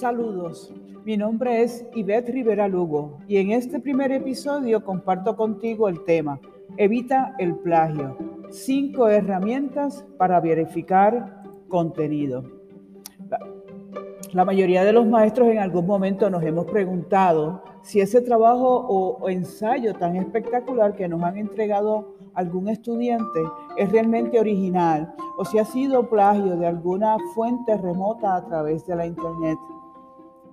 Saludos, mi nombre es Ivette Rivera Lugo y en este primer episodio comparto contigo el tema Evita el plagio, cinco herramientas para verificar contenido. La, mayoría de los maestros en algún momento nos hemos preguntado si ese trabajo o ensayo tan espectacular que nos han entregado algún estudiante es realmente original o si ha sido plagio de alguna fuente remota a través de la Internet.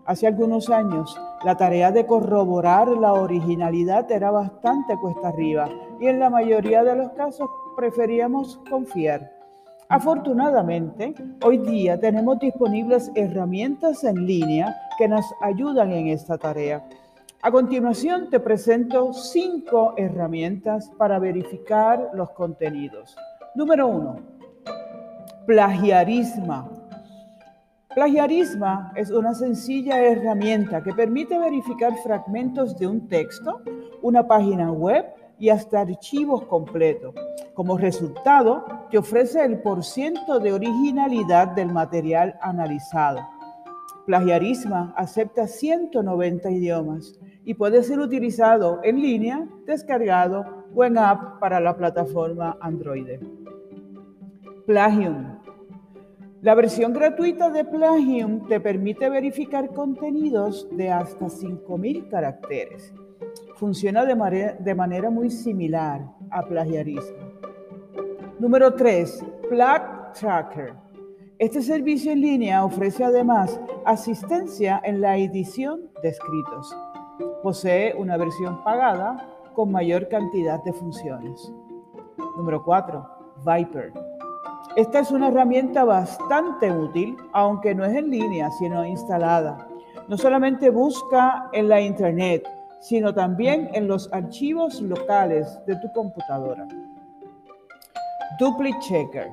Hace algunos años, la tarea de corroborar la originalidad era bastante cuesta arriba y en la mayoría de los casos preferíamos confiar. Afortunadamente, hoy día tenemos disponibles herramientas en línea que nos ayudan en esta tarea. A continuación te presento cinco herramientas para verificar los contenidos. Número uno, plagiarismo. Plagiarismo es una sencilla herramienta que permite verificar fragmentos de un texto, una página web y hasta archivos completos. Como resultado, te ofrece el porciento de originalidad del material analizado. Plagiarismo acepta 190 idiomas y puede ser utilizado en línea, descargado o en app para la plataforma Android. Plagium. La versión gratuita de Plagium te permite verificar contenidos de hasta 5.000 caracteres. Funciona de, manera, muy similar a plagiarismo. Número 3. Plag Tracker. Este servicio en línea ofrece además asistencia en la edición de escritos. Posee una versión pagada con mayor cantidad de funciones. Número 4. Viper. Esta es una herramienta bastante útil, aunque no es en línea, sino instalada. No solamente busca en la Internet, sino también en los archivos locales de tu computadora. Duplicate Checker.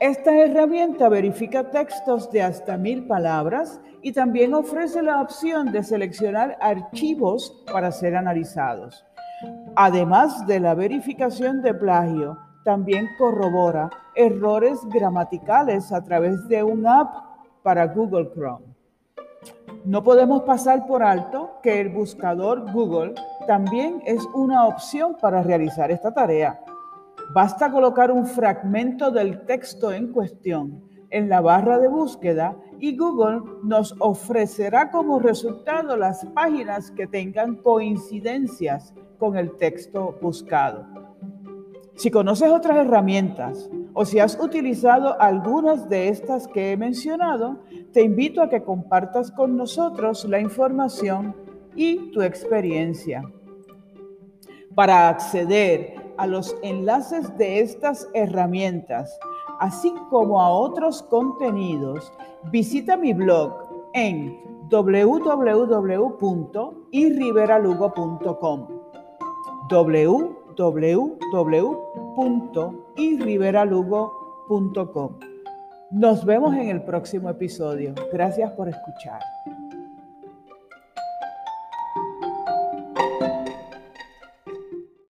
Esta herramienta verifica textos de hasta mil palabras y también ofrece la opción de seleccionar archivos para ser analizados. Además de la verificación de plagio, también corrobora errores gramaticales a través de un app para Google Chrome. No podemos pasar por alto que el buscador Google también es una opción para realizar esta tarea. Basta colocar un fragmento del texto en cuestión en la barra de búsqueda y Google nos ofrecerá como resultado las páginas que tengan coincidencias con el texto buscado. Si conoces otras herramientas o si has utilizado algunas de estas que he mencionado, te invito a que compartas con nosotros la información y tu experiencia. Para acceder a los enlaces de estas herramientas, así como a otros contenidos, visita mi blog en www.irriberalugo.com www.irriberalugo.com Nos vemos en el próximo episodio. Gracias por escuchar.